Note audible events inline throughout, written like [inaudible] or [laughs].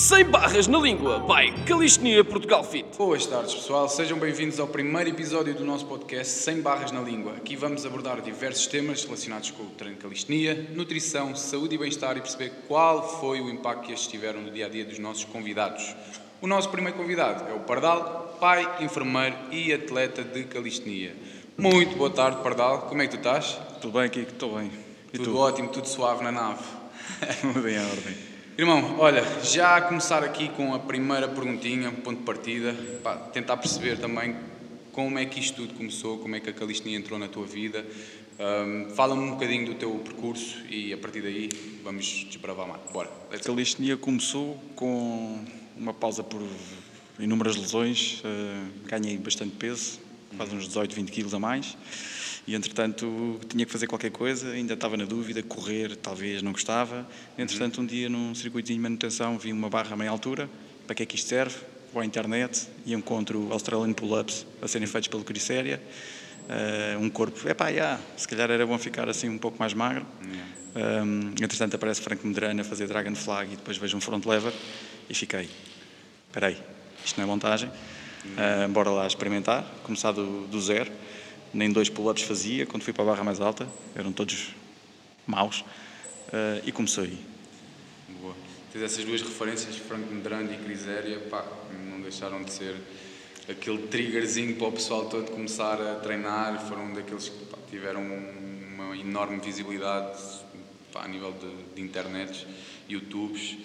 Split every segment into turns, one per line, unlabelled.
Sem barras na língua, by Calistenia Portugal Fit.
Boas tardes, pessoal. Sejam bem-vindos ao primeiro episódio do nosso podcast Sem Barras na Língua. Aqui vamos abordar diversos temas relacionados com o treino de calistenia, nutrição, saúde e bem-estar e perceber qual foi o impacto que estes tiveram no dia a dia dos nossos convidados. O nosso primeiro convidado é o Pardal, pai, enfermeiro e atleta de calistenia. Muito boa tarde, Pardal. Como é que tu estás?
Tudo bem, Kiko? Estou bem.
E tudo tu? ótimo, tudo suave na nave. [laughs]
Tudo bem, ordem.
Irmão, olha, já a começar aqui com a primeira perguntinha, ponto de partida, pá, tentar perceber também como é que isto tudo começou, como é que a calistenia entrou na tua vida. Um, Fala-me um bocadinho do teu percurso e a partir daí vamos desbravar mais. Bora.
A calistenia começou com uma pausa por inúmeras lesões, uh, ganhei bastante peso, quase uns 18, 20 quilos a mais e entretanto tinha que fazer qualquer coisa, ainda estava na dúvida, correr talvez não gostava. Entretanto, um dia num circuito de manutenção vi uma barra a meia altura, para que é que isto serve? Vou à internet e encontro Australian Pull-Ups a serem feitos pelo Cricéria. Uh, um corpo, é pá, yeah, se calhar era bom ficar assim um pouco mais magro. Yeah. Um, entretanto aparece Franco Medrano a fazer Dragon Flag e depois vejo um front lever e fiquei, espera isto não é montagem, uh, bora lá experimentar, começar do, do zero nem dois pull-ups fazia quando fui para a barra mais alta, eram todos maus, uh, e comecei aí.
Boa. Tens essas duas referências, Franco Medrano e Criséria, pá, não deixaram de ser aquele triggerzinho para o pessoal todo começar a treinar, foram daqueles que pá, tiveram uma enorme visibilidade pá, a nível de, de internets, YouTubes,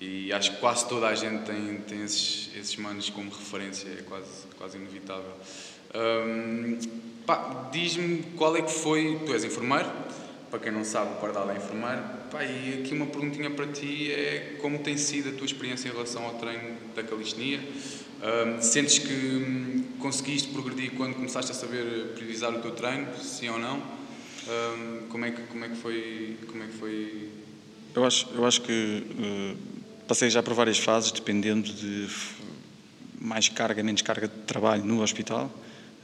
e acho que quase toda a gente tem, tem esses, esses manos como referência, é quase, quase inevitável. Um, diz-me qual é que foi. Tu és enfermeiro, para quem não sabe, o Pardal é enfermeiro. Pá, e aqui uma perguntinha para ti é como tem sido a tua experiência em relação ao treino da calistenia? Um, sentes que hum, conseguiste progredir quando começaste a saber priorizar o teu treino, sim ou não? Um, como, é que, como, é que foi, como é que foi?
Eu acho, eu acho que uh, passei já por várias fases, dependendo de mais carga, menos carga de trabalho no hospital.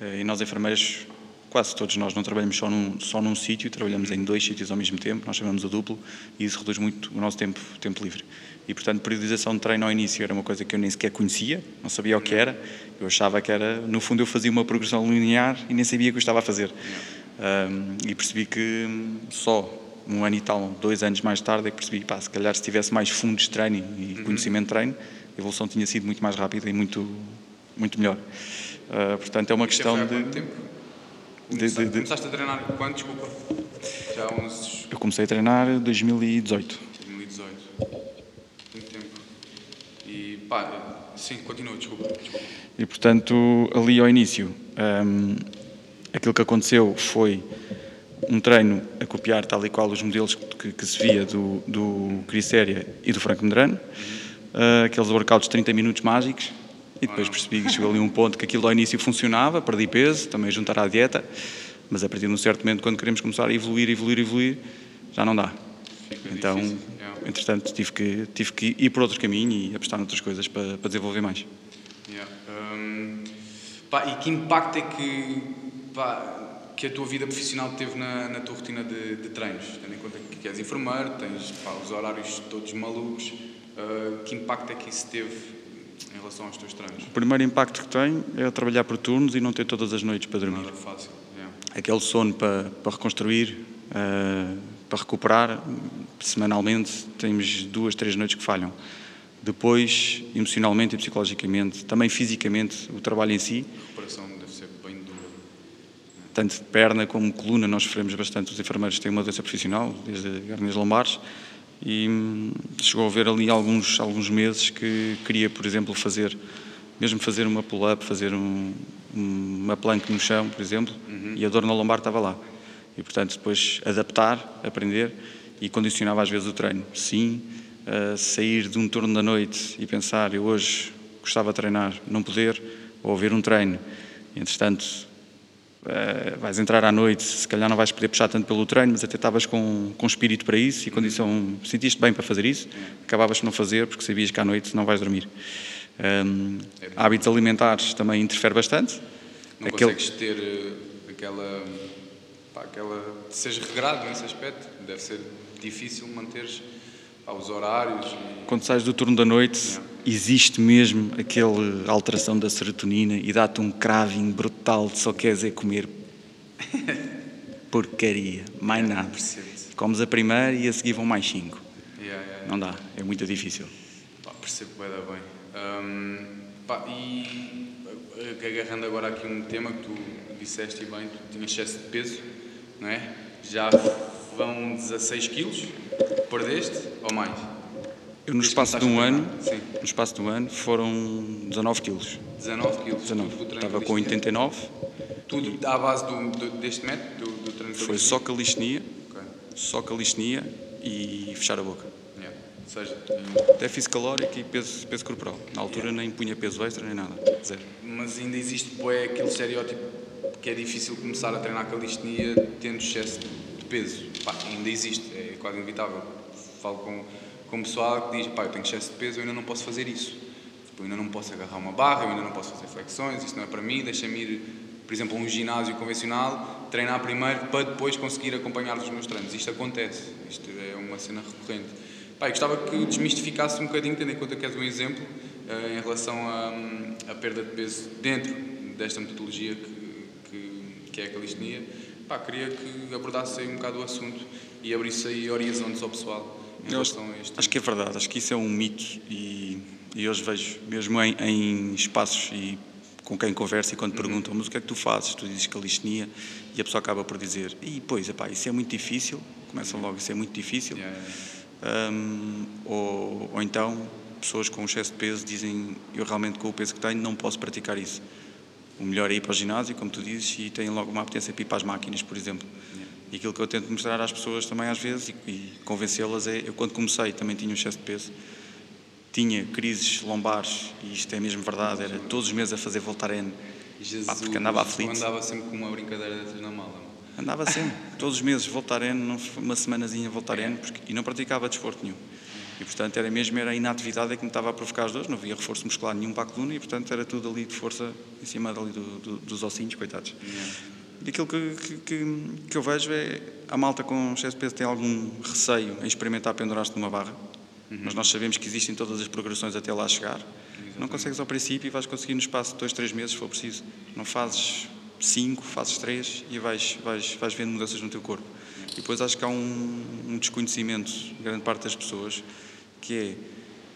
Uh, e nós enfermeiros quase todos nós não trabalhamos só num, só num sítio, trabalhamos em dois sítios ao mesmo tempo, nós chamamos o duplo, e isso reduz muito o nosso tempo, tempo livre. E, portanto, periodização de treino ao início era uma coisa que eu nem sequer conhecia, não sabia o que era, eu achava que era, no fundo, eu fazia uma progressão linear e nem sabia o que eu estava a fazer. Um, e percebi que só um ano e tal, dois anos mais tarde, é que percebi, pá, se calhar se tivesse mais fundos de treino e uhum. conhecimento de treino, a evolução tinha sido muito mais rápida e muito, muito melhor. Uh, portanto, é uma questão de...
Tempo? De, de, de... Começaste a treinar quando, desculpa? Já há uns...
Eu comecei a treinar em 2018.
2018. Muito tempo. E pá, sim, continua, desculpa. desculpa.
E portanto, ali ao início, um, aquilo que aconteceu foi um treino a copiar tal e qual os modelos que, que se via do, do Criséria e do Franco Medrano, uhum. uh, aqueles workouts de 30 minutos mágicos, e depois percebi que chegou ali um ponto que aquilo ao início funcionava, perdi peso, também juntar à dieta, mas a partir de um certo momento, quando queremos começar a evoluir, evoluir, evoluir, já não dá. Fica então. É. entretanto, tive que, tive que ir por outro caminho e apostar noutras coisas para, para desenvolver mais.
Yeah. Um, pá, e que impacto é que, pá, que a tua vida profissional teve na, na tua rotina de, de, treinos? Tendo em conta que és enfermeiro, tens pá, os horários todos malucos, uh, que impacto é que isso teve em relação aos teus treinos?
O primeiro impacto que tem é trabalhar por turnos e não ter todas as noites para dormir.
Nada fácil. Yeah.
Aquele sono para, para reconstruir, uh, para recuperar, semanalmente temos duas, três noites que falham. Depois, emocionalmente e psicologicamente, também fisicamente, o trabalho em si.
A recuperação deve ser bem dura.
Tanto de perna como coluna, nós sofremos bastante. Os enfermeiros têm uma doença profissional, desde hernias lombares, e hum, chegou a haver ali alguns, alguns meses que queria, por exemplo, fazer, mesmo fazer uma pull-up, fazer um, uma plank no chão, por exemplo, uhum. e a dor na lombar estava lá. E, portanto, depois adaptar, aprender e condicionava às vezes o treino. Sim, sair de um turno da noite e pensar, eu hoje gostava de treinar, não poder, ou ver um treino, entretanto, Uh, vais entrar à noite, se calhar não vais poder puxar tanto pelo treino, mas até estavas com, com espírito para isso e condição, sentiste bem para fazer isso, acabavas por não fazer porque sabias que à noite não vais dormir. Um, é hábitos alimentares também interfere bastante.
Não Aquele... consegues ter uh, aquela, pá, aquela. seja regrado nesse aspecto, deve ser difícil manteres pá, os horários. E,
Quando sais do turno da noite, existe mesmo aquela alteração da serotonina e dá-te um craving brutal de só queres é comer porcaria, mais nada. Comes a primeira e a seguir vão mais cinco.
Yeah, yeah, yeah.
Não dá, é muito difícil.
Pá, percebo bem, bem. Hum, pá, e eh, agarrando agora aqui um tema que tu disseste bem, tu tinhas excesso de peso, não é? Já vão 16 quilos, perdeste ou mais?
No espaço de um ano?
Sim,
no espaço de um ano, foram 19 quilos.
19 quilos.
19.
Tu- tu treino
Estava com
calistenia?
89,
Tudo à base do, do- deste método, do, do treino
foi só calistenia,
Ok,
só calistenia e fechar a boca.
yeah. Ou seja,
Déficit calórico e peso, peso corporal. Na altura nem punha peso extra nem nada, zero.
mas ainda existe bué, aquele estereótipo que é difícil começar a treinar calistenia tendo excesso de peso. Pá, ainda existe, é quase inevitável. Falo com, com pessoal que diz, pá, eu tenho excesso de peso, eu ainda não posso fazer isso. Tipo, eu ainda não posso agarrar uma barra, eu ainda não posso fazer flexões, isso não é para mim, deixa-me ir, por exemplo, a um ginásio convencional, treinar primeiro para depois conseguir acompanhar os meus treinos. Isto acontece, isto é uma cena recorrente. Pá, gostava que desmistificasse um bocadinho, tendo em conta que és um exemplo, eh, em relação à à perda de peso dentro desta metodologia que, que, que é a calistenia. Pá, queria que abordasse aí um bocado o assunto e abrisse aí horizontes ao pessoal em relação a este
acho que é verdade, acho que isso é um mito e, e hoje vejo, mesmo em, em espaços e com quem converso e quando perguntam, mas o que é que tu fazes? Tu dizes calistenia e a pessoa acaba por dizer, e pois, epá, isso é muito difícil, começam logo, isso é muito difícil.
Yeah, yeah.
Hum, ou, ou então, pessoas com excesso de peso dizem, eu realmente com o peso que tenho não posso praticar isso. O melhor é ir para o ginásio, como tu dizes, e têm logo uma apetência para ir para as máquinas, por exemplo. E aquilo que eu tento mostrar às pessoas também às vezes e, e convencê-las é, eu quando comecei também tinha um excesso de peso, tinha crises lombares, e isto é mesmo verdade, era todos os meses a fazer Voltaren,
Jesus,
Pá, porque andava aflito.
andava sempre com uma brincadeira dessas na mala. mano.
Andava sempre, [laughs] todos os meses, Voltaren, não- uma semanazinha Voltaren, porque, e não praticava desporto nenhum. E, portanto, era mesmo era a inatividade é que me estava a provocar as dores, não havia reforço muscular nenhum para a coluna e, portanto, era tudo ali de força em cima dali do, do- dos ossinhos, coitados. E aquilo que, que, que, eu vejo é a malta com excesso de peso tem algum receio em experimentar pendurar-se numa barra, mas nós sabemos que existem todas as progressões até lá chegar. Não consegues ao princípio e vais conseguir no espaço de dois, três meses, se for preciso. Não fazes cinco, fazes três e vais, vais, vais vendo mudanças no teu corpo. E depois acho que há um, um desconhecimento de grande parte das pessoas que é,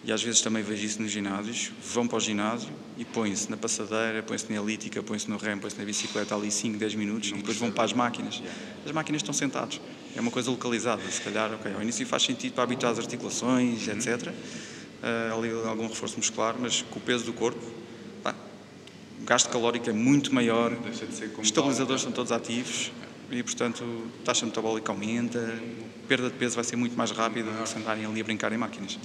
e às vezes também vejo isso nos ginásios, vão para o ginásio e põem-se na passadeira, põem-se na elíptica, põem-se no remo, põem-se na bicicleta ali 5, 10 minutos e depois vão para as máquinas. As máquinas estão sentados. É uma coisa localizada, se calhar, ok, ao início faz sentido para habituar as articulações, etc. Ah, ali algum reforço muscular, mas com o peso do corpo, pá, o gasto calórico é muito maior,
de
os estabilizadores são todos ativos e, portanto, a taxa metabólica aumenta, a perda de peso vai ser muito mais rápida do que se andarem ali a brincar em máquinas.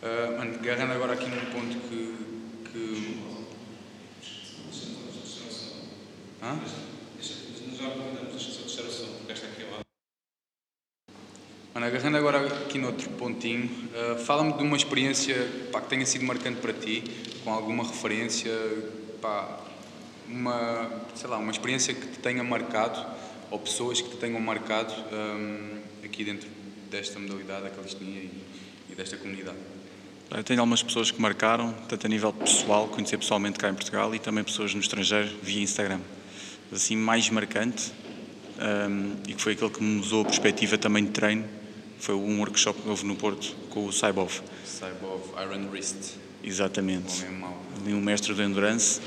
Ah, mano, agarrando agora aqui num ponto que. que... Hã? Mano, agarrando agora aqui noutro pontinho, ah, fala-me de uma experiência pá, que tenha sido marcante para ti, com alguma referência, pá, uma, sei lá, uma experiência que te tenha marcado, ou pessoas que te tenham marcado ahm, aqui dentro desta modalidade, da calistenia e, e desta comunidade.
Eu tenho algumas pessoas que marcaram, tanto a nível pessoal, conhecer pessoalmente cá em Portugal e também pessoas no estrangeiro via Instagram. Assim, mais marcante, hum, e que foi aquele que me mudou a perspectiva também de treino, foi um workshop que houve no Porto com o Saibov.
Saibov Iron Wrist,
Exatamente. Ali um mestre do Endurance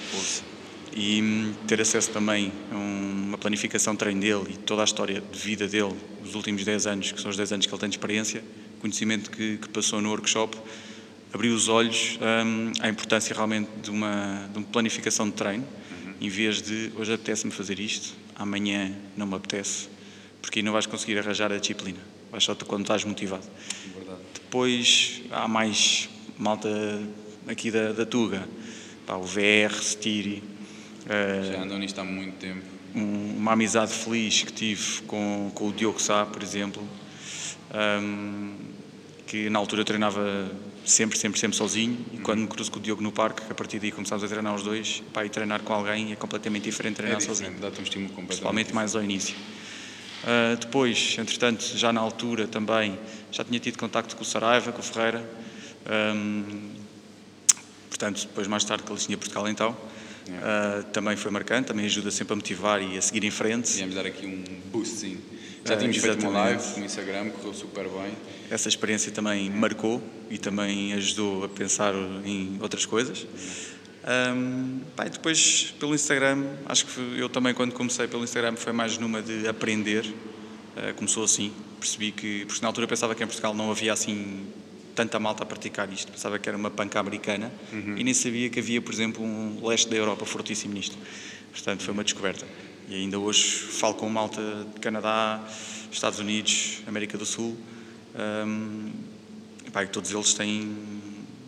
e hum, ter acesso também a um- uma planificação de treino dele e toda a história de vida dele, os últimos 10 anos, que são os 10 anos que ele tem de experiência, conhecimento que, que passou no workshop, abriu os olhos hum, à importância realmente de uma, de uma planificação de treino, em vez de hoje apetece-me fazer isto, amanhã não me apetece, porque aí não vais conseguir arranjar a disciplina, vais só quando estás motivado.
Verdade.
Depois há mais malta aqui da, da Tuga, pá, o VR, Stiri, eh,
Já andam nisto há muito tempo.
um- uma amizade feliz que tive com, com o Diogo Sá, por exemplo, ahm, que na altura eu treinava sempre, sempre, sempre sozinho e quando me cruzo com o Diogo no parque, a partir daí começámos a treinar os dois, pá, e treinar com alguém é completamente diferente de
É
treinar
diferente,
sozinho,
dá-te um estímulo completamente
principalmente mais ao início. Uh, depois, entretanto, já na altura também, já tinha tido contacto com o Saraiva, com o Ferreira. Um, portanto, depois mais tarde com a Listinha Portugal então. Uh, também foi marcante, também ajuda sempre a motivar e a seguir em frente.
Viemos dar aqui um boostzinho. Já tínhamos uh, feito uma live no Instagram, correu super bem.
Essa experiência também marcou e também ajudou a pensar em outras coisas. Um, pá, depois pelo Instagram, acho que eu também quando comecei pelo Instagram foi mais numa de aprender. Uh, começou assim, percebi que, porque na altura eu pensava que em Portugal não havia assim tanta malta a praticar isto, pensava que era uma panca americana uhum. e nem sabia que havia, por exemplo, um leste da Europa fortíssimo nisto. Portanto, foi uma descoberta. E ainda hoje falo com malta de Canadá, Estados Unidos, América do Sul, um, e, pá, e todos eles têm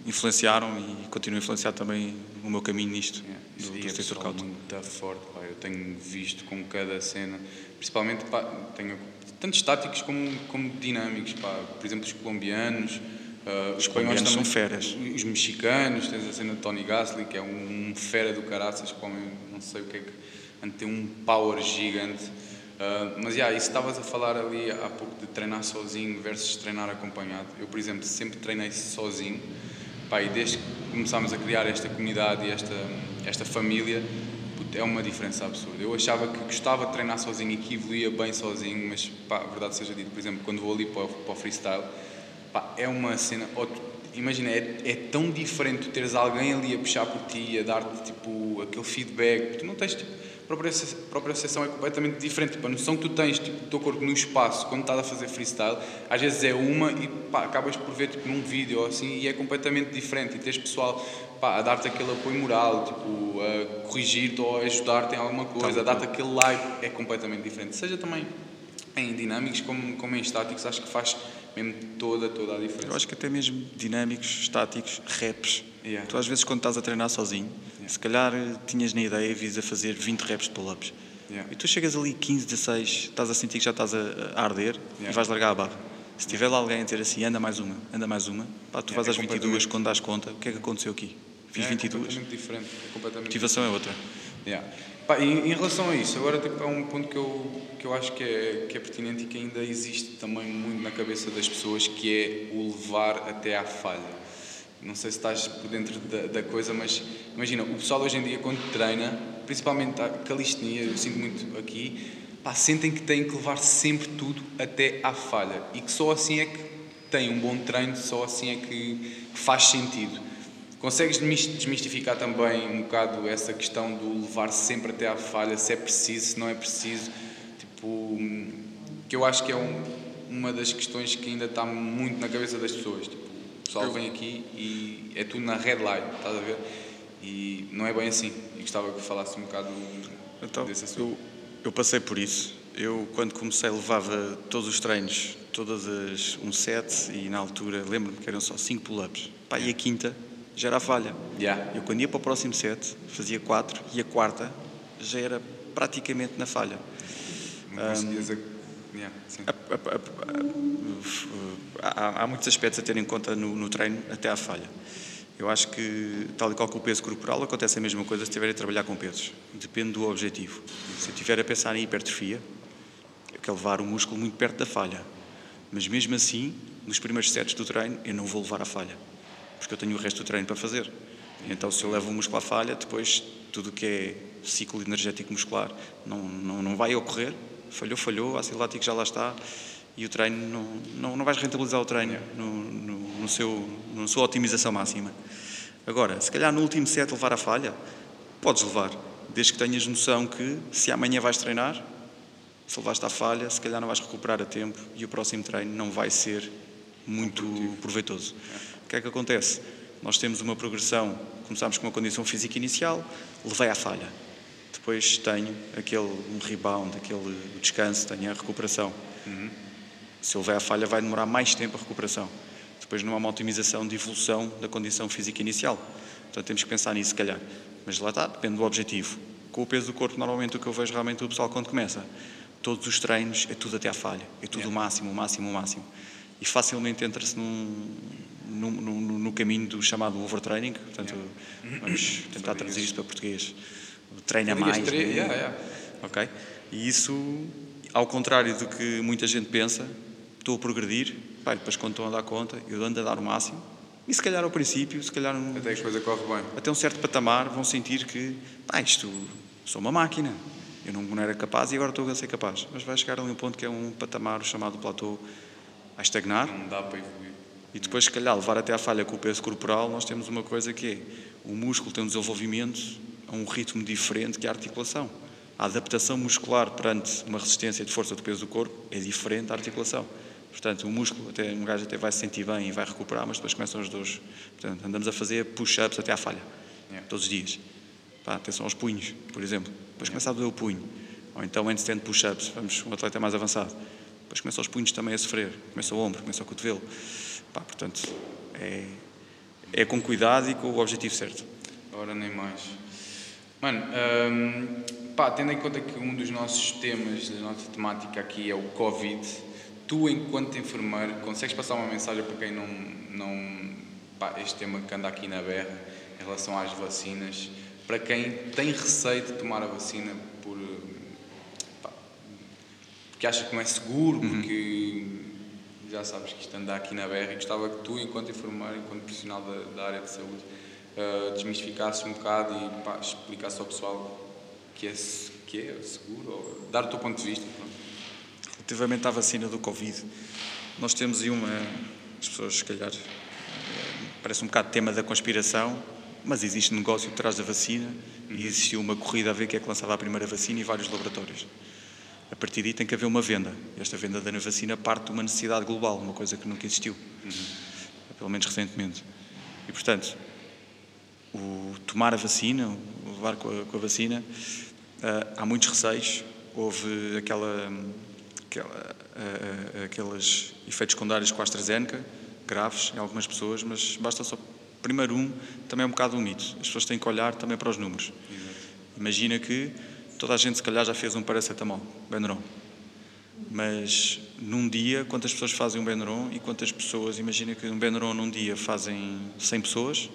influenciaram e continuam a influenciar também o meu caminho nisto.
É, do, do é pessoal muito forte, pá. eu tenho visto com cada cena, principalmente pá, tenho tanto estáticos como, como dinâmicos, pá. por exemplo os colombianos,
uh, os espanhóis também, são feras.
Os mexicanos, tens a cena de Tony Gasly, que é um, um fera do caraças, que não sei o que é que, tem um power gigante. Uh, mas, yeah, isso estavas a falar ali há pouco de treinar sozinho versus treinar acompanhado. Eu, por exemplo, sempre treinei sozinho, Pá, e desde que começámos a criar esta comunidade e esta, esta família, é uma diferença absurda. Eu achava que gostava de treinar sozinho e que evoluía bem sozinho, mas pá, a verdade seja dita, por exemplo, quando vou ali para o, para o freestyle, pá, é uma cena. Imagina, é, é, tão diferente teres alguém ali a puxar por ti, a dar-te tipo, aquele feedback. Tu não tens tipo própria, própria sessão é completamente diferente. Tipo, a noção que tu tens tipo, do teu corpo no espaço quando estás a fazer freestyle, às vezes é uma e pá, acabas por ver tipo, num vídeo assim e é completamente diferente. E tens pessoal pá, a dar-te aquele apoio moral, tipo, a corrigir-te ou a ajudar-te em alguma coisa, a dar-te aquele like, é completamente diferente. Seja também em dinâmicos como, como em estáticos, acho que faz mesmo toda, toda a diferença.
Eu acho que até mesmo dinâmicos, estáticos, raps. Yeah. Tu às vezes quando estás a treinar sozinho, yeah. se calhar eh, tinhas na ideia vis a fazer 20 reps de pull-ups. Yeah. E tu chegas ali 15, 16, estás a sentir que já estás a, a arder e vais largar a barra. Se tiver lá alguém a dizer assim, anda mais uma, anda mais uma, pá, tu vais é às 22 quando dás conta, o que é que aconteceu aqui? Fiz
é,
22.
É completamente diferente. É completamente
Motivação
diferente.
é outra.
Yeah. Em, em, relação a isso, agora tipo, é um ponto que eu, que eu acho que é, que é pertinente e que ainda existe também muito na cabeça das pessoas, que é o levar até à falha. Não sei se estás por dentro da, da coisa, mas imagina, o pessoal hoje em dia quando treina, principalmente a calistenia, eu sinto muito aqui, pá, sentem que têm que levar sempre tudo até à falha e que só assim é que tem um bom treino, só assim é que faz sentido. Consegues desmistificar também um bocado essa questão do levar sempre até à falha, se é preciso, se não é preciso? Tipo, que eu acho que é um, uma das questões que ainda está muito na cabeça das pessoas. Tipo, o pessoal vem aqui e é tudo na red light, estás a ver? E não é bem assim. E gostava que falasse um bocado então, desse assunto.
Eu, eu passei por isso. Eu, quando comecei, levava todos os treinos, todas as um set, e na altura, lembro-me que eram só 5 pull-ups. Pá, e a quinta já era a falha.
Yeah.
Eu quando ia para o próximo set, fazia quatro e a quarta já era praticamente na falha.
Não conseguias um, yeah,
há, há, muitos aspectos a ter em conta no, no, treino até à falha. Eu acho que, tal e qual que o peso corporal, acontece a mesma coisa se estiver a trabalhar com pesos. Depende do objetivo. Se eu estiver a pensar em hipertrofia, eu quero levar o músculo muito perto da falha. Mas mesmo assim, nos primeiros sets do treino, eu não vou levar a falha porque eu tenho o resto do treino para fazer. Então, se eu levo o músculo à falha, depois tudo o que é ciclo energético muscular não, não, não vai ocorrer. Falhou, falhou, ácido lático já lá está e o treino não, não, não vais rentabilizar o treino no, no, no seu, na sua otimização máxima. Agora, se calhar no último set levar a falha, podes levar, desde que tenhas noção que se amanhã vais treinar, se levaste à falha, se calhar não vais recuperar a tempo e o próximo treino não vai ser muito proveitoso. O que é que acontece? Nós temos uma progressão, começamos com uma condição física inicial, levei à falha. Depois tenho aquele um rebound, aquele descanso, tenho a recuperação. Uhum. Se eu levar à falha, vai demorar mais tempo a recuperação. Depois não há uma otimização de evolução da condição física inicial. Portanto, temos que pensar nisso, se calhar. Mas lá está, depende do objetivo. Com o peso do corpo, normalmente o que eu vejo realmente o pessoal quando começa, todos os treinos é tudo até à falha, é tudo yeah. o máximo, o máximo, o máximo e facilmente entra-se num, no, no, no, caminho do chamado overtraining. Portanto, yeah. vamos tentar traduzir isto para português. Treina mais.
Tre... Né? Yeah, yeah.
Ok? E isso, ao contrário do que muita gente pensa, estou a progredir, pá, depois quando estou a dar conta, eu ando a dar o máximo, e se calhar ao princípio, se calhar um-
Até que a coisa corre bem.
até um certo patamar vão sentir que, pá, isto, sou uma máquina, eu não, não era capaz e agora estou a ser capaz. Mas vai chegar ali um ponto que é um patamar o chamado platô a estagnar,
Não dá para evoluir.
E depois, se calhar, levar até à falha com o peso corporal, nós temos uma coisa que é o músculo tem um desenvolvimento a um ritmo diferente que a articulação. A adaptação muscular perante uma resistência de força do peso do corpo é diferente da articulação. Portanto, o músculo, até, um gajo até vai se sentir bem e vai recuperar, mas depois começam os dores. Portanto, andamos a fazer push-ups até à falha,
Yeah.
todos os dias. Pá, atenção aos punhos, por exemplo. Depois começa a doer o punho. Ou então handstand push-ups, vamos, um atleta mais avançado. Depois começam os punhos também a sofrer. Começa o ombro, começa o cotovelo. Pá, portanto, é, é com cuidado e com o objetivo certo.
Ora, nem mais. Mano, hum, pá, tendo em conta que um dos nossos temas, da nossa temática aqui é o Covid, tu, enquanto enfermeiro, consegues passar uma mensagem para quem não. não pá, este tema que anda aqui na berra, em relação às vacinas, para quem tem receio de tomar a vacina por. pá, porque acha que não é seguro, porque já sabes que isto anda aqui na berra e gostava que tu, enquanto enfermeiro, enquanto profissional da, da área de saúde, uh, desmistificasse um bocado e pá, explicasse ao pessoal que é, que é seguro, ou dar o teu ponto de vista. pronto.
Relativamente à vacina do Covid, nós temos aí uma. As pessoas, se calhar, eh, parece um bocado tema da conspiração, mas existe negócio por trás da vacina e existiu uma corrida a ver quem é que lançava a primeira vacina e vários laboratórios. A partir daí tem que haver uma venda. Esta venda da vacina parte de uma necessidade global, uma coisa que nunca existiu, pelo menos recentemente. E, portanto, o tomar a vacina, o levar com a, com a vacina, ah, há muitos receios. Houve aquela, aquela, ah, aqueles efeitos secundários com a AstraZeneca, graves em algumas pessoas, mas basta só. Primeiro, um, também é um bocado um mito. As pessoas têm que olhar também para os números. Imagina que toda a gente, se calhar, já fez um paracetamol, Benuron. Mas num dia, quantas pessoas fazem um Benuron e quantas pessoas, imagina que um Benuron num dia fazem 100 pessoas,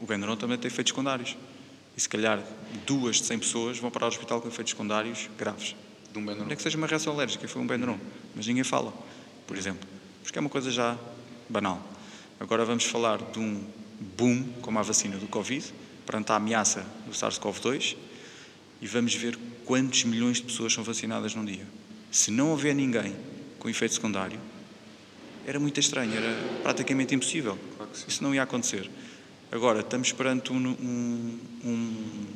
o Benuron também tem efeitos secundários. E se calhar duas de 100 pessoas vão para o hospital com efeitos secundários graves.
De um Benuron.
Não é que seja uma reação alérgica, foi um Benuron, mas ninguém fala, por exemplo. Porque é uma coisa já banal. Agora vamos falar de um boom, como a vacina do Covid, perante a ameaça do SARS-CoV-2, e vamos ver quantos milhões de pessoas são vacinadas num dia. Se não houver ninguém com efeito secundário, era muito estranho, era praticamente impossível.
Claro.
Isso não ia acontecer. Agora, estamos perante um- um- um-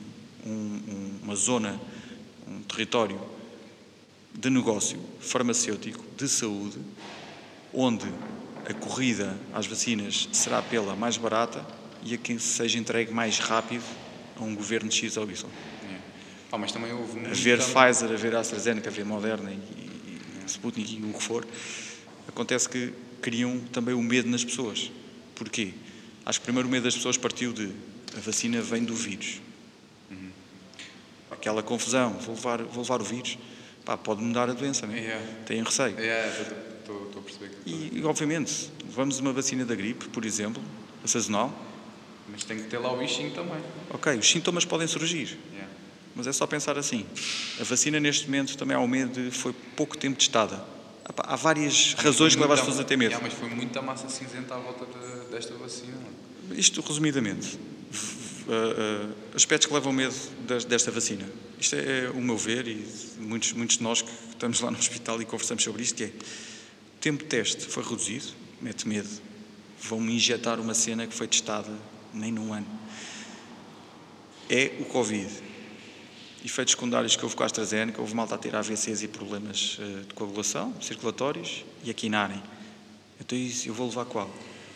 uma zona, um território de negócio farmacêutico, de saúde, onde a corrida às vacinas será pela mais barata e a quem seja entregue mais rápido a um governo de X ou Y.
Pá, mas também houve
A
muita-
ver Pfizer, a ver AstraZeneca, a ver Moderna e, e Sputnik e o que for, acontece que criam também o medo nas pessoas. Porquê? Acho que primeiro o medo das pessoas partiu de a vacina vem do vírus. Aquela confusão, vou levar, vou levar o vírus, pá, pode mudar a doença, não é?
Yeah.
Têm receio.
Estou a perceber que
E, e, obviamente, levamos uma vacina da gripe, por exemplo, a sazonal,
Mas tem que ter lá o bichinho também.
ok, os sintomas podem surgir,
Yeah.
Mas é só pensar assim. A vacina, neste momento, também há um medo de foi pouco tempo testada. Há pá, Há várias razões que levam as pessoas a ter medo.
Yeah, mas foi muita massa cinzenta à volta de- desta vacina.
Isto, resumidamente, uh, uh, aspectos que levam medo desta vacina. Isto é, é o meu ver e muitos, muitos de nós que estamos lá no hospital e conversamos sobre isto, que é o tempo de teste foi reduzido, mete medo. Vão-me injetar uma cena que foi testada nem num ano. É o Covid. Efeitos secundários que houve com a AstraZeneca, houve malta a ter AVCs e problemas eh, de coagulação, circulatórios e a quinarem. Então isso eu vou levar qual?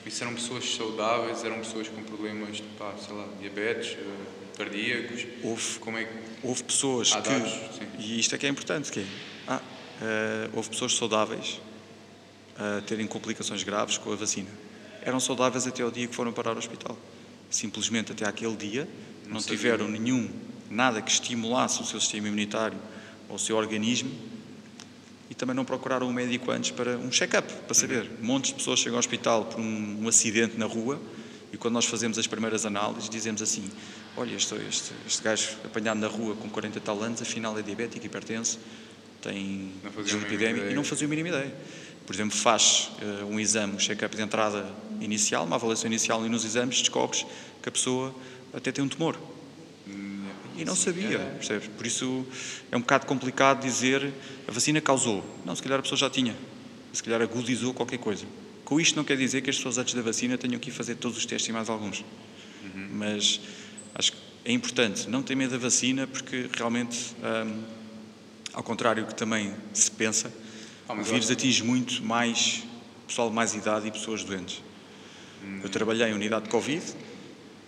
Isso eram pessoas saudáveis, eram pessoas com problemas, pá, sei lá, diabetes, eh, cardíacos.
Houve
Como é que.
Houve pessoas que.
dados.
E isto é que é importante, que é, ah, eh, houve pessoas saudáveis a terem complicações graves com a vacina. Eram saudáveis até ao dia que foram parar ao hospital. Simplesmente até aquele dia não,
sabia.
tiveram nenhum, nada que estimulasse o seu sistema imunitário ou o seu organismo e também não procuraram um médico antes para um check-up, para saber. Montes de pessoas chegam ao hospital por um, um acidente na rua e quando nós fazemos as primeiras análises dizemos assim, olha, este, este, este gajo apanhado na rua com 40 e tal anos, afinal é diabético, hipertenso, tem dislipidemia e não fazia a mínima ideia. Por exemplo, faz eh, um exame, um check-up de entrada inicial, uma avaliação inicial e nos exames descobres que a pessoa até tem um tumor. E não sabia, percebes? Por isso é um bocado complicado dizer a vacina causou. Não, se calhar a pessoa já tinha. Se calhar agudizou qualquer coisa. Com isto não quer dizer que as pessoas antes da vacina tenham que ir fazer todos os testes e mais alguns. Mas acho que é importante não ter medo da vacina porque realmente, hum, ao contrário do que também se pensa,
Ah,
o vírus atinge muito mais pessoal de mais idade e pessoas doentes. Eu trabalhei em unidade de Covid,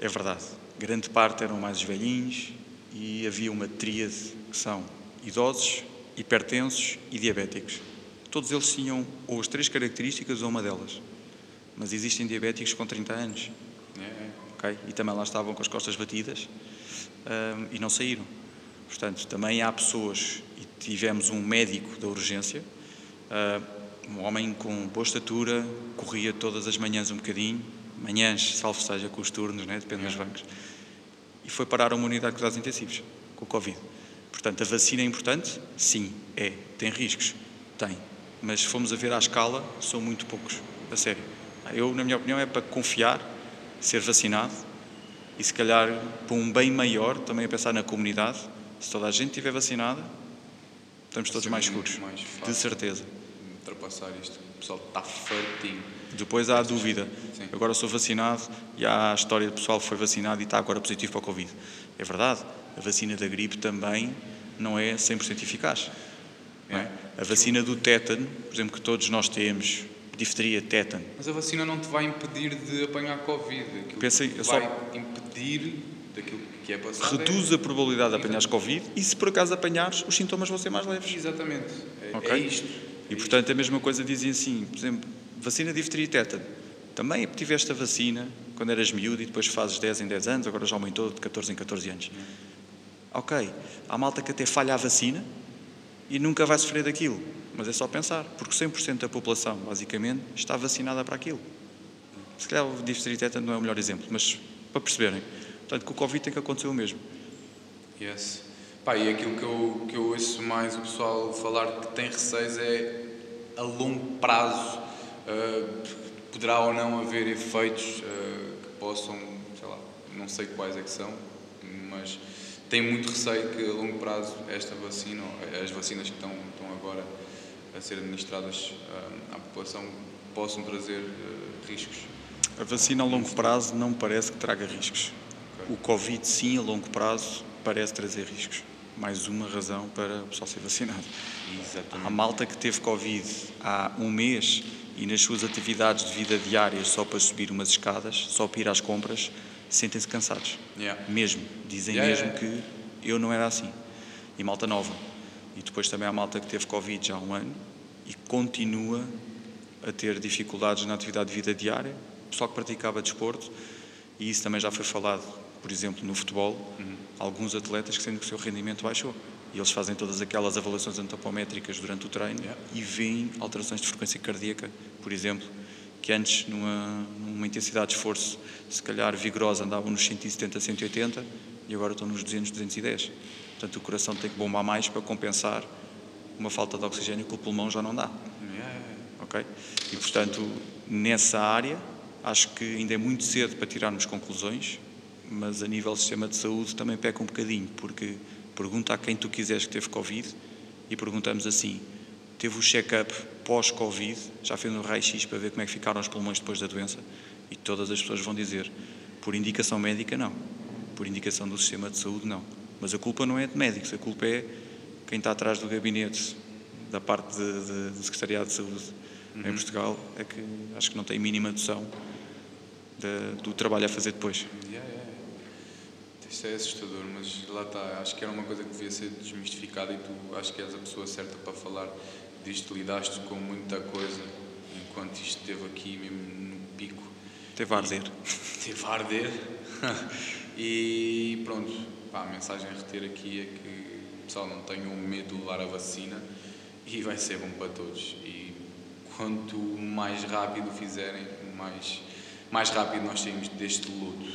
é verdade. Grande parte eram mais os velhinhos e havia uma tríade que são idosos, hipertensos e diabéticos. Todos eles tinham ou as três características ou uma delas. Mas existem diabéticos com 30 anos,
É, é.
ok? E também lá estavam com as costas batidas hum, e não saíram. Portanto, também há pessoas, e tivemos um médico da urgência, ah, um homem com boa estatura, corria todas as manhãs um bocadinho, manhãs, salvo seja com os turnos, né? depende dos bancos, e foi parar a uma unidade de cuidados intensivos, com o Covid. Portanto, a vacina é importante? Sim, é. Tem riscos? Tem. Mas se formos a ver à escala, são muito poucos, a sério. Eu, na minha opinião, é para confiar, ser vacinado e, se calhar, para um bem maior, também a pensar na comunidade. Se toda a gente estiver vacinada, estamos todos mais seguros.
mais
de certeza.
Ultrapassar isto. O pessoal está fartinho.
Depois há a dúvida.
Sim.
Agora sou vacinado e há a história do pessoal que foi vacinado e está agora positivo para o Covid. É verdade, a vacina da gripe também não é 100% eficaz. não é? A vacina do tétano, por exemplo, que todos nós temos, difteria, tétano,
Mas a vacina não te vai impedir de apanhar Covid. Aquilo
Pensei,
que te
só-
vai impedir daquilo que é passado.
reduz a probabilidade de apanhares Covid e se por acaso apanhares, os sintomas vão ser mais
é...
leves.
Exatamente. É, é isto.
E portanto a mesma coisa dizem assim, por exemplo, vacina difteria e tétano. Também tiveste a vacina quando eras miúdo e depois fazes 10 em 10 anos, agora já aumentou de 14 em 14 anos. Ok, há malta que até falha a vacina e nunca vai sofrer daquilo, mas é só pensar, porque 100% da população, basicamente, está vacinada para aquilo. Se calhar o difteria e tétano não é o melhor exemplo, mas para perceberem. Portanto, com o Covid tem que acontecer o mesmo.
Yes. Pá, e aquilo que eu, que eu ouço mais o pessoal falar que tem receios é a longo prazo poderá ou não haver efeitos ah, que possam, sei lá, não sei quais é que são, mas tem muito receio que a longo prazo esta vacina, as vacinas que estão, estão agora a ser administradas ah, à população possam trazer ah, riscos.
A vacina a longo prazo não parece que traga riscos. O Covid, sim, a longo prazo, parece trazer riscos. Mais uma razão para o pessoal ser vacinado. Há malta que teve Covid há um mês e nas suas atividades de vida diárias, só para subir umas escadas, só para ir às compras, sentem-se cansados.
Yeah.
Mesmo. Dizem
Yeah,
mesmo
yeah.
que eu não era assim. E malta nova. E depois também há malta que teve Covid já há um ano e continua a ter dificuldades na atividade de vida diária. Pessoal que praticava desporto, e isso também já foi falado, por exemplo, no futebol, alguns atletas que sentem que o seu rendimento baixou. E eles fazem todas aquelas avaliações antropométricas durante o treino
Yeah.
e veem alterações de frequência cardíaca, por exemplo, que antes, numa, numa intensidade de esforço, se calhar vigorosa, andavam nos 170, 180 e agora estão nos 200, 210. Portanto, o coração tem que bombar mais para compensar uma falta de oxigênio que o pulmão já não dá.
Yeah.
ok? E, portanto, nessa área, acho que ainda é muito cedo para tirarmos conclusões, mas a nível do sistema de saúde também peca um bocadinho, porque pergunta a quem tu quiseres que teve Covid e perguntamos assim: teve o check-up pós-Covid, já fez um raio-x para ver como é que ficaram os pulmões depois da doença? E todas as pessoas vão dizer: por indicação médica, não. Por indicação do sistema de saúde, não. Mas a culpa não é de médicos, a culpa é quem está atrás do gabinete, da parte de, de, do Secretariado de Saúde em Portugal, é que acho que não tem mínima noção de- do trabalho a fazer depois.
Yeah, yeah. Isto é assustador, mas lá está. Acho que era uma coisa que devia ser desmistificada e tu acho que és a pessoa certa para falar disto. Lidaste com muita coisa enquanto isto esteve aqui mesmo no pico.
Teve a arder. [laughs]
Teve a arder. [laughs] e pronto, pá, a mensagem a reter aqui é que pessoal não tenham medo de levar a vacina e vai ser bom para todos. E quanto mais rápido fizerem, mais, mais rápido nós saímos deste luto.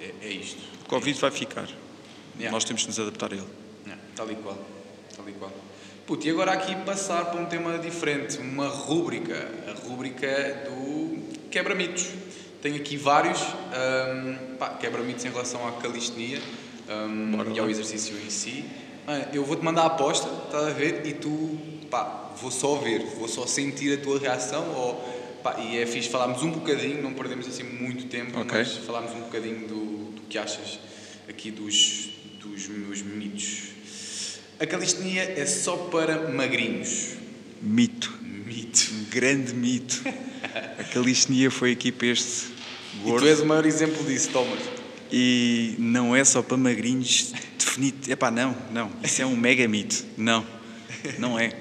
É, é isto.
O Covid vai ficar.
Yeah.
Nós temos que nos adaptar a ele.
Yeah, tal e qual. tal e qual. Puto, e agora aqui passar para um tema diferente, uma rúbrica, a rúbrica do quebra-mitos. Tenho aqui vários pá, quebra-mitos em relação à calistenia hum, e ao exercício em si. Ah, eu vou-te mandar a aposta, estás a ver? E tu, pá, vou só ver, vou só sentir a tua reação. Ou, pá, e é fixe falarmos um bocadinho, não perdemos assim muito tempo,
Ok.
mas falarmos um bocadinho do, do que achas aqui dos, dos meus mitos. A calistenia é só para magrinhos.
Mito.
Mito.
Um grande mito. A calistenia foi aqui para este
E
gordo.
tu és o maior exemplo disso, Thomas.
E não é só para magrinhos definido. Epá, não, não. Isso é um mega mito. Não, não é.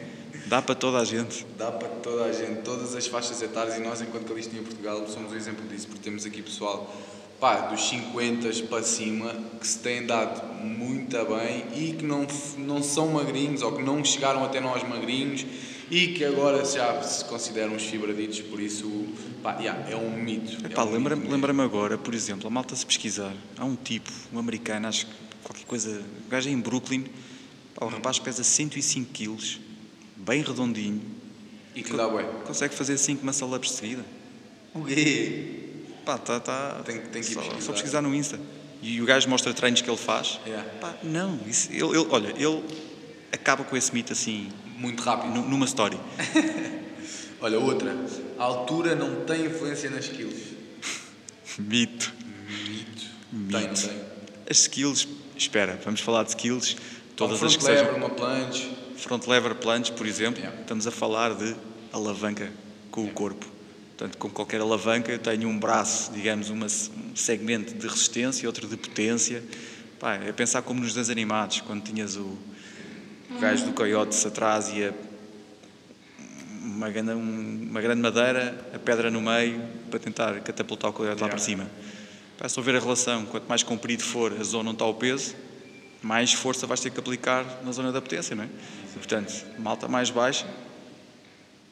Dá para toda a gente.
Dá para toda a gente, todas as faixas etárias, e nós, enquanto Calistenia Portugal, somos um exemplo disso, porque temos aqui pessoal pá, dos 50 para cima que se têm dado muito bem e que não, não são magrinhos ou que não chegaram até nós magrinhos e que agora já se consideram os fibraditos, por isso pá, yeah, é um mito.
Epá,
é um
lembra-me lembra agora, por exemplo, a malta se pesquisar. Há um tipo, um americano, acho que qualquer coisa. O gajo é em Brooklyn. Pá, o rapaz pesa 105 quilos, bem redondinho.
E que dá bem.
Consegue fazer 5 muscle ups de seguida.
O quê?
Pá, tá, tá.
Tem que- tem que
só,
pesquisar.
só pesquisar no Insta. E o gajo mostra treinos que ele faz.
Yeah.
Pá, não, isso, ele, ele- olha, ele acaba com esse mito assim,
Muito rápido.
nu- numa story. [laughs]
Olha, outra. A altura não tem influência nas skills.
Mito.
Mito.
Mito.
Tem, não tem?
As skills, espera, vamos falar de skills. Todas
um
as que sejam.
uma planche.
Front lever plunge, por exemplo,
Yeah.
estamos a falar de alavanca com o corpo. Portanto, com qualquer alavanca, eu tenho um braço, digamos, uma, um segmento de resistência, outro de potência. Pá, é pensar como nos desenhos animados, quando tinhas o, o gajo do coiote atrás e a, uma, grande, um- uma grande madeira, a pedra no meio, para tentar catapultar o coiote lá
Yeah.
para cima. Pá, só ver a relação. Quanto mais comprido for a zona onde está o peso, mais força vais ter que aplicar na zona da potência, não é? E, portanto, malta mais baixa,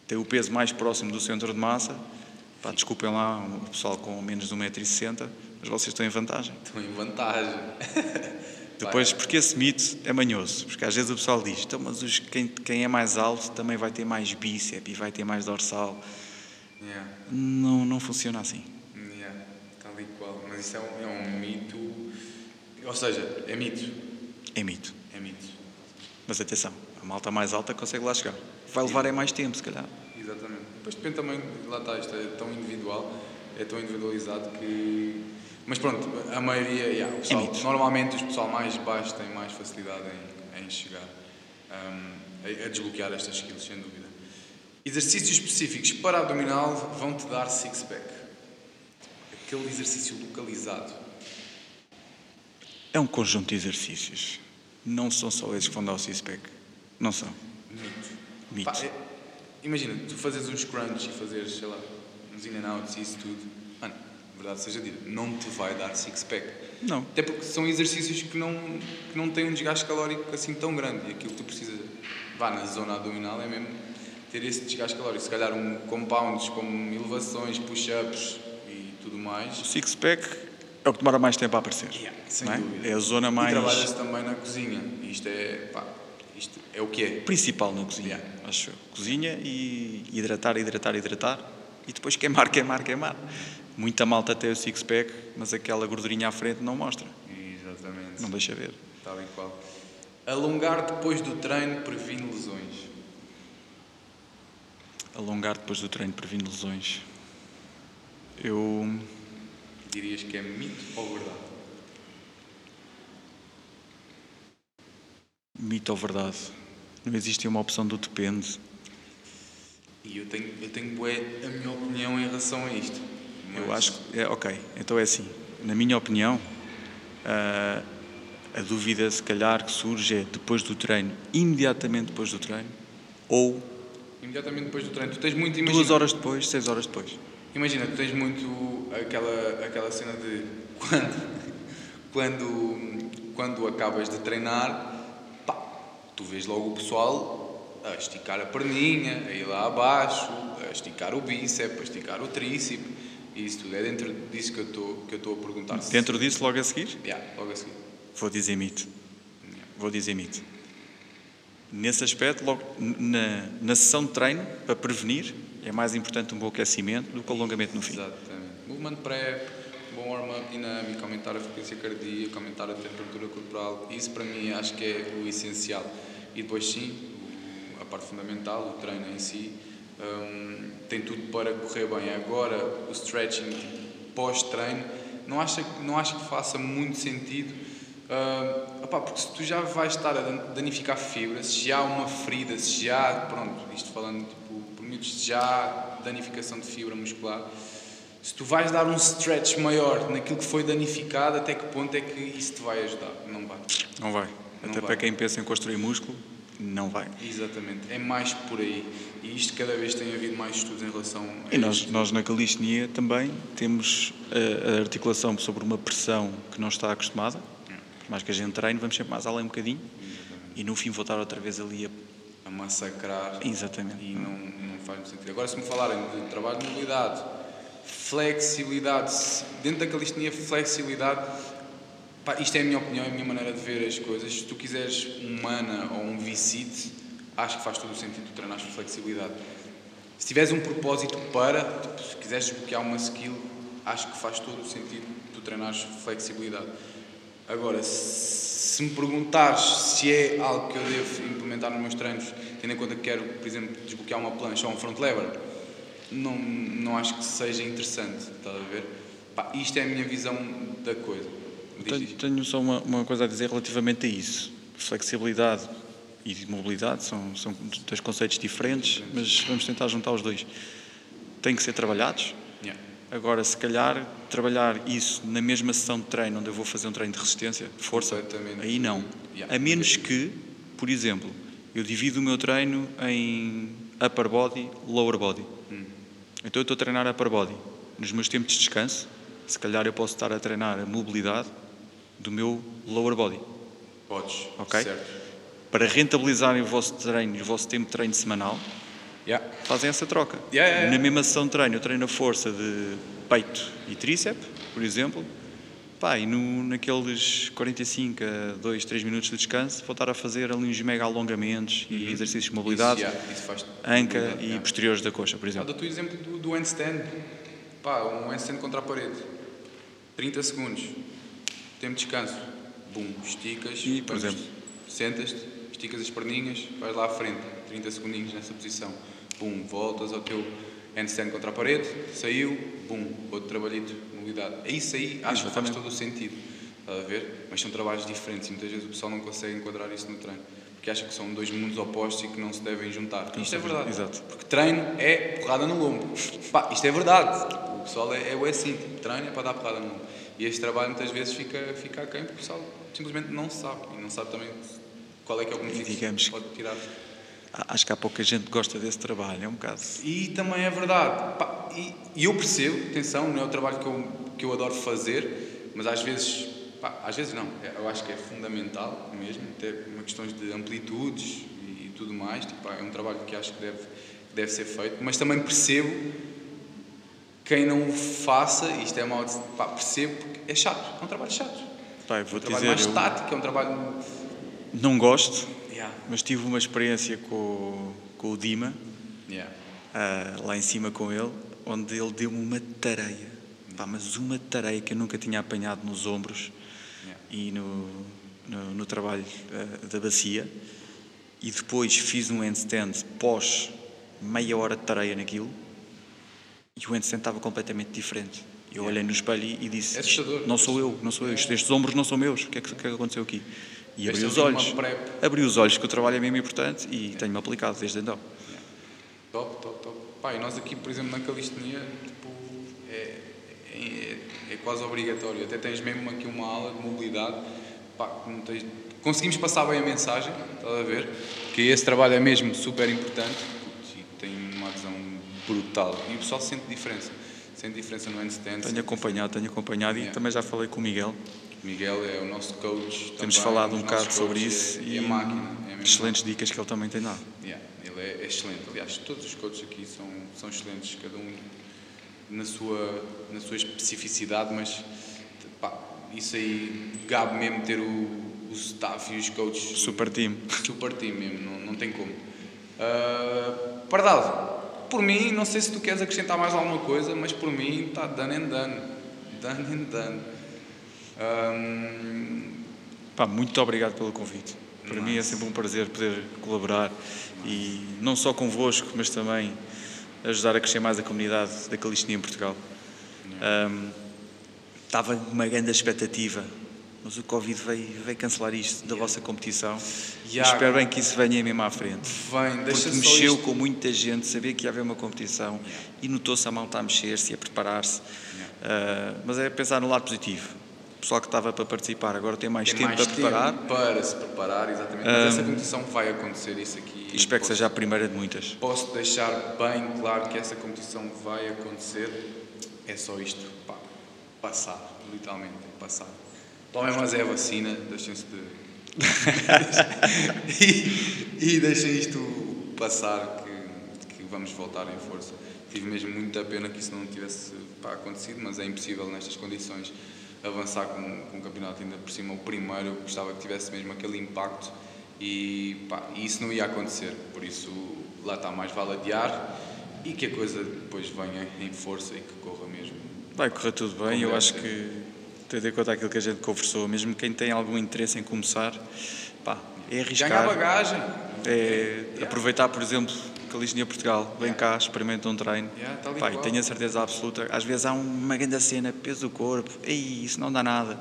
tem o peso mais próximo do centro de massa. Pá, desculpem lá o pessoal com menos de 1,60m, mas vocês estão em vantagem.
Estão em vantagem. [laughs]
Depois, porque esse mito é manhoso, porque às vezes o pessoal diz, então, mas os, quem, quem é mais alto também vai ter mais bíceps e vai ter mais dorsal.
Yeah.
Não, não funciona assim.
Yeah. Tal e qual. Mas isso é um, é um mito. Ou seja, é mito.
É mito.
É mito.
Mas atenção, malta mais alta consegue lá chegar. Vai levar é mais tempo, se calhar.
Exatamente. Depois depende também, lá está, isto é tão individual, é tão individualizado que. Mas pronto, a maioria, yeah, o pessoal,
mito.
normalmente os pessoal mais baixo têm mais facilidade em, em chegar hum, a, a desbloquear estas skills, sem dúvida. Exercícios específicos para abdominal vão-te dar six-pack. Aquele exercício localizado.
É um conjunto de exercícios. Não são só esses que vão dar o six-pack. Não são.
Mito.
Mito.
Pá, é- imagina, tu fazes uns crunch e fazeres, sei lá, uns in and outs e isso tudo. Mano, verdade seja dita, não te vai dar six-pack.
Não.
Até porque são exercícios que não, que não têm um desgaste calórico assim tão grande. E aquilo que tu precisas, vá na zona abdominal, é mesmo ter esse desgaste calórico. Se calhar um compounds como elevações, push-ups e tudo mais.
Six-pack é o que demora mais tempo a aparecer.
Sem
não é?
dúvida.
é a zona
E
mais
trabalhas também na cozinha. E isto é, pá, isto é o que é.
principal na cozinha.
Yeah.
Acho eu. Cozinha e hidratar, hidratar, hidratar. E depois queimar, [laughs] queimar, queimar. Muita malta tem o six-pack, mas aquela gordurinha à frente não mostra.
Exatamente.
Não deixa ver.
Tal e qual. Alongar depois do treino previne lesões.
Alongar depois do treino previne lesões. Eu
Dirias que é mito ou verdade?
Mito ou verdade. Não existe uma opção do depende.
E eu tenho, eu tenho a minha opinião em relação a isto.
Eu
Mas-
acho que é ok. Então é assim. Na minha opinião, ah, a dúvida se calhar que surge é depois do treino, imediatamente depois do treino, ou
Imediatamente depois do treino. Tu tens muito, imagina,
duas horas depois, seis horas depois.
imagina, tu tens muito aquela, aquela cena de [laughs] quando, quando, quando acabas de treinar, tu vês logo o pessoal a esticar a perninha, a ir lá abaixo, a esticar o bíceps, a esticar o tríceps. E isso tudo é dentro disso que eu estou que eu estou a perguntar. se-
Dentro disso, logo a seguir,
Yeah, logo a seguir.
vou dizer mito. Vou dizer mito. Nesse aspecto, logo na, na sessão de treino, para prevenir, é mais importante um bom aquecimento do que o alongamento no fim.
Exatamente. Movement pré, warm-up dinâmico, aumentar a frequência cardíaca, aumentar a temperatura corporal. Isso para mim acho que é o essencial. E depois sim, a parte fundamental, o treino em si, hum, tem tudo para correr bem. Agora, o stretching tipo, pós-treino, não acho, não acho que faça muito sentido. opá, porque se tu já vais estar a dan- danificar fibras, se já há uma ferida, se já, pronto, isto falando tipo, por se já há danificação de fibra muscular, se tu vais dar um stretch maior naquilo que foi danificado, até que ponto é que isso te vai ajudar? Não vai.
Não vai.
Não
Até
vai.
para quem pensa em construir músculo, não vai.
Exatamente. É mais por aí. E isto cada vez tem havido mais estudos em relação a
E nós,
isto.
nós na calistenia também temos a, a articulação sobre uma pressão que não está acostumada. Por mais que a gente treine, vamos sempre mais além um bocadinho. E no fim voltar outra vez ali a...
a massacrar
Exatamente.
e não, não faz muito sentido. Agora, se me falarem de trabalho de mobilidade, flexibilidade, dentro da calistenia, flexibilidade, pá, isto é a minha opinião, é a minha maneira de ver as coisas. Se tu quiseres um mana ou um visite, acho que faz todo o sentido tu treinares flexibilidade. Se tiveres um propósito para, tipo, se quiseres desbloquear uma skill, acho que faz todo o sentido tu treinares flexibilidade. Agora, se me perguntares se é algo que eu devo implementar nos meus treinos, tendo em conta que quero, por exemplo, desbloquear uma plancha ou um front lever, não, não acho que seja interessante, estás a ver? Pá, isto é a minha visão da coisa.
Tenho, tenho só uma, uma coisa a dizer relativamente a isso. Flexibilidade e mobilidade são, são dois conceitos diferentes, mas vamos tentar juntar os dois. Têm que ser trabalhados.
Yeah.
Agora, se calhar, trabalhar isso na mesma sessão de treino, onde eu vou fazer um treino de resistência, força, aí não.
Yeah.
A menos que, por exemplo, eu divido o meu treino em upper body, lower body. Então eu estou a treinar upper body. Nos meus tempos de descanso, se calhar eu posso estar a treinar a mobilidade do meu lower body.
Podes,
Ok.
certo.
Para rentabilizarem o vosso treino o vosso tempo de treino semanal,
Yeah.
fazem essa troca.
Yeah, yeah.
Na mesma sessão de treino, eu treino a força de peito e tríceps, por exemplo. Pá, e no, naqueles 45 a 2, 3 minutos de descanso, vou estar a fazer ali uns mega alongamentos e exercícios de mobilidade,
Uhum. Isso, yeah, isso faz
anca
mobilidade,
e
yeah.
posteriores da coxa, por
Ah,
exemplo.
Dou-te o exemplo do, do handstand. Pá, um handstand contra a parede. 30 segundos. Tempo de descanso. Bum, esticas.
E, por exemplo?
Sentas-te, esticas as perninhas, vais lá à frente. 30 segundinhos nessa posição. Bum, voltas ao teu handstand contra a parede, saiu, bum, outro trabalhito É isso aí, acho que faz todo o sentido. A ver? Mas são trabalhos diferentes e muitas vezes o pessoal não consegue enquadrar isso no treino. Porque acha que são dois mundos opostos e que não se devem juntar. Isto é verdade.
Exato.
Porque treino é porrada no lombo. Pá, isto é verdade. O pessoal é, é, é assim, tipo, treino é para dar porrada no lombo. E este trabalho muitas vezes fica, fica aquém porque o pessoal simplesmente não sabe. E não sabe também qual é que é o benefício que pode tirar.
Acho que há pouca gente que gosta desse trabalho, é um bocado.
E também é verdade. E, eu percebo, atenção, não é o trabalho que eu, que eu adoro fazer, mas às vezes, pá, às vezes não, É- eu acho que é fundamental mesmo, até uma questões de amplitudes e, tudo mais, tipo, é um trabalho que acho que deve, deve ser feito, mas também percebo quem não o faça, isto é de- pá, percebo porque é chato, é um trabalho chato. É um trabalho
dizer,
mais
eu
tático, é um trabalho.
não gosto,
Yeah.
mas tive uma experiência com, o- com o Dima,
Yeah.
ah, lá em cima com ele, onde ele deu-me uma tareia. Pá, mas uma tareia que eu nunca tinha apanhado nos ombros
Yeah.
e no, no, no trabalho ah, da bacia. E depois fiz um handstand pós meia hora de tareia naquilo e o handstand estava completamente diferente. Eu olhei no espelho e, e disse:
É.
Não sou eu, não sou eu, estes estes ombros não são meus, o que é que é que aconteceu aqui? E abri
Este
os olhos, abri os olhos que o trabalho é mesmo importante e tenho-me aplicado desde então.
Top, top, top. Pá, e nós aqui, por exemplo, na calistenia, tipo, é, é, é quase obrigatório. Até tens mesmo aqui uma aula de mobilidade. Pá, tens- Conseguimos passar bem a mensagem, estás a ver? Que esse trabalho é mesmo super importante e tem uma adesão brutal. E o pessoal sente diferença. Sente diferença no handstand.
Tenho acompanhado, tenho acompanhado e também já falei com o Miguel.
Miguel é o nosso coach.
Temos
também,
falado um bocado sobre
coaches,
isso
é,
e
é máquina. É
excelentes dicas que ele também tem dado.
Yeah, ele é excelente. Aliás, todos os coaches aqui são, são excelentes, cada um na sua, na sua especificidade, mas pá, isso aí cabe mesmo ter o, o staff e os coaches.
Super time.
Super time mesmo, não, não tem como. Uh, Pardal, por mim, não sei se tu queres acrescentar mais alguma coisa, mas por mim está done and done. Done and done.
Pá, muito obrigado pelo convite. Para mim é sempre um prazer poder colaborar e não só convosco, mas também ajudar a crescer mais a comunidade da calistenia em Portugal. Um, estava uma grande expectativa, mas o Covid veio, veio cancelar isto da vossa competição. E espero bem que isso venha mesmo à frente.
Vem, deixa
Porque mexeu isto... com muita gente, sabia que ia haver uma competição e notou-se a malta a mexer-se e a preparar-se. Uh, mas é pensar no lado positivo pessoal que estava para participar agora tem mais
tem
tempo
mais
para preparar.
Para se preparar, exatamente. Mas um, essa competição vai acontecer, isso aqui.
Espero que seja a primeira de muitas.
Posso deixar bem claro que essa competição vai acontecer. É só isto, pá, passar, literalmente, passar. Tomem mas é a vacina, deixem-se de. [laughs] e, e deixem isto passar, que, que vamos voltar em força. Tive mesmo muita pena que isso não tivesse pá, acontecido, mas é impossível nestas condições avançar com, com o campeonato ainda por cima o primeiro, eu gostava que tivesse mesmo aquele impacto e, pá, isso não ia acontecer, por isso lá está, mais vale adiar e que a coisa depois venha em força e que corra mesmo.
Vai correr tudo bem, eu acho que tendo em conta aquilo que a gente conversou, mesmo quem tem algum interesse em começar, pá, é arriscar.
Ganhar bagagem.
É yeah. aproveitar, por exemplo, Calistenia Portugal, vem yeah. cá, experimenta um treino.
Yeah, tá
Pai, tenho a certeza absoluta. Às vezes há uma grande cena, peso do corpo, ei, isso não dá nada.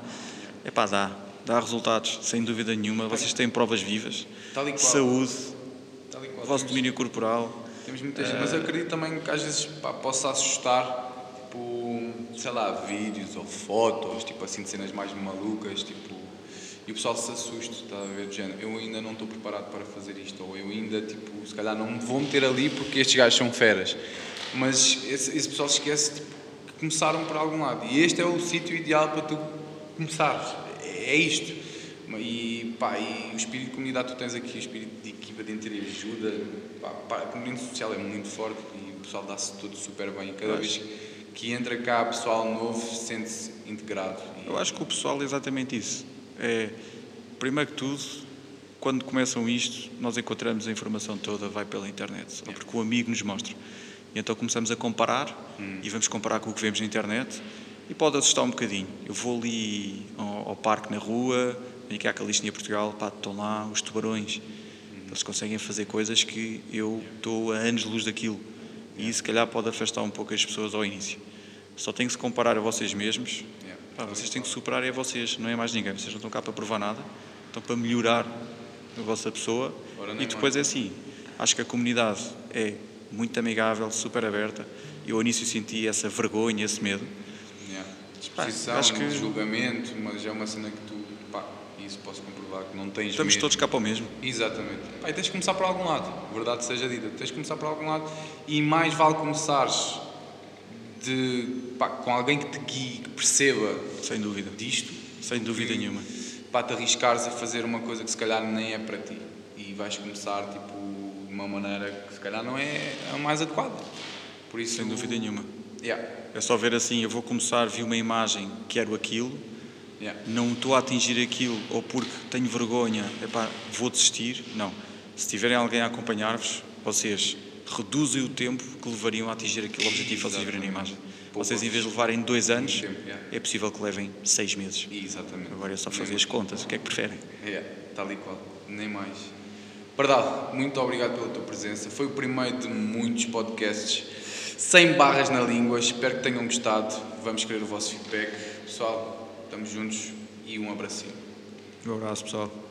É pá, dá, dá resultados, sem dúvida nenhuma. Vocês têm provas vivas, saúde, o vosso domínio corporal.
Temos muita gente, uh... mas eu acredito também que às vezes pá, possa assustar, tipo, sei lá, vídeos ou fotos, tipo assim, de cenas mais malucas, tipo e o pessoal se assusta, está a ver, género, eu ainda não estou preparado para fazer isto, ou eu ainda, tipo, se calhar não me vou meter ali porque estes gajos são feras. Mas esse, esse pessoal esquece tipo, que começaram por algum lado. E este é o sítio ideal para tu começares. É isto. E, pá, e o espírito de comunidade tu tens aqui, o espírito de equipa de entre ajuda, pá, pá, a comunidade social é muito forte e o pessoal dá-se tudo super bem. Cada vez que entra cá pessoal novo, sente-se integrado.
Eu acho que o pessoal é exatamente isso é, primeiro que tudo, quando começam isto, nós encontramos a informação toda, vai pela internet, ou porque o amigo nos mostra. E então começamos a comparar, hum. e vamos comparar com o que vemos na internet, e pode assustar um bocadinho. Eu vou ali ao, ao parque na rua, venho aqui à Calistenia Portugal, pá, estão lá os tubarões. Hum. Eles conseguem fazer coisas que eu estou a anos de luz daquilo. E isso, se calhar, pode afastar um pouco as pessoas ao início. Só tem que se comparar a vocês mesmos Pá, vocês têm que superar é vocês, não é mais ninguém. Vocês não estão cá para provar nada, estão para melhorar a vossa pessoa. E depois é assim, acho que a comunidade é muito amigável, super aberta. Eu ao início senti essa vergonha, esse medo.
Yeah. Disposição, pá, acho que... julgamento, mas é uma cena que tu, pá, isso posso comprovar que não tens
Estamos
medo.
todos cá para o mesmo.
Exatamente. Pá, e tens de começar por algum lado, verdade seja dita. Tens de começar por algum lado e mais vale começares de, pá, com alguém que te guie, que perceba
Sem dúvida.
disto.
Sem dúvida
que,
nenhuma.
Para te arriscares a fazer uma coisa que se calhar nem é para ti. E vais começar tipo, de uma maneira que se calhar não é a mais adequada. Por isso,
Sem dúvida nenhuma.
Yeah.
É só ver assim, eu vou começar, vi uma imagem, quero aquilo,
yeah.
não estou a atingir aquilo, ou porque tenho vergonha, epá, vou desistir. Não. Se tiverem alguém a acompanhar-vos, vocês reduzem o tempo que levariam a atingir aquele objetivo que vocês viram na imagem. Vocês, em vez de levarem dois anos, é possível que levem seis meses.
Exatamente.
Agora é só fazer as contas. O que é que preferem?
É, tal e qual. Nem mais. Pardal, muito obrigado pela tua presença. Foi o primeiro de muitos podcasts sem barras na língua. Espero que tenham gostado. Vamos querer o vosso feedback. Pessoal, estamos juntos e um abracinho.
Um abraço, pessoal.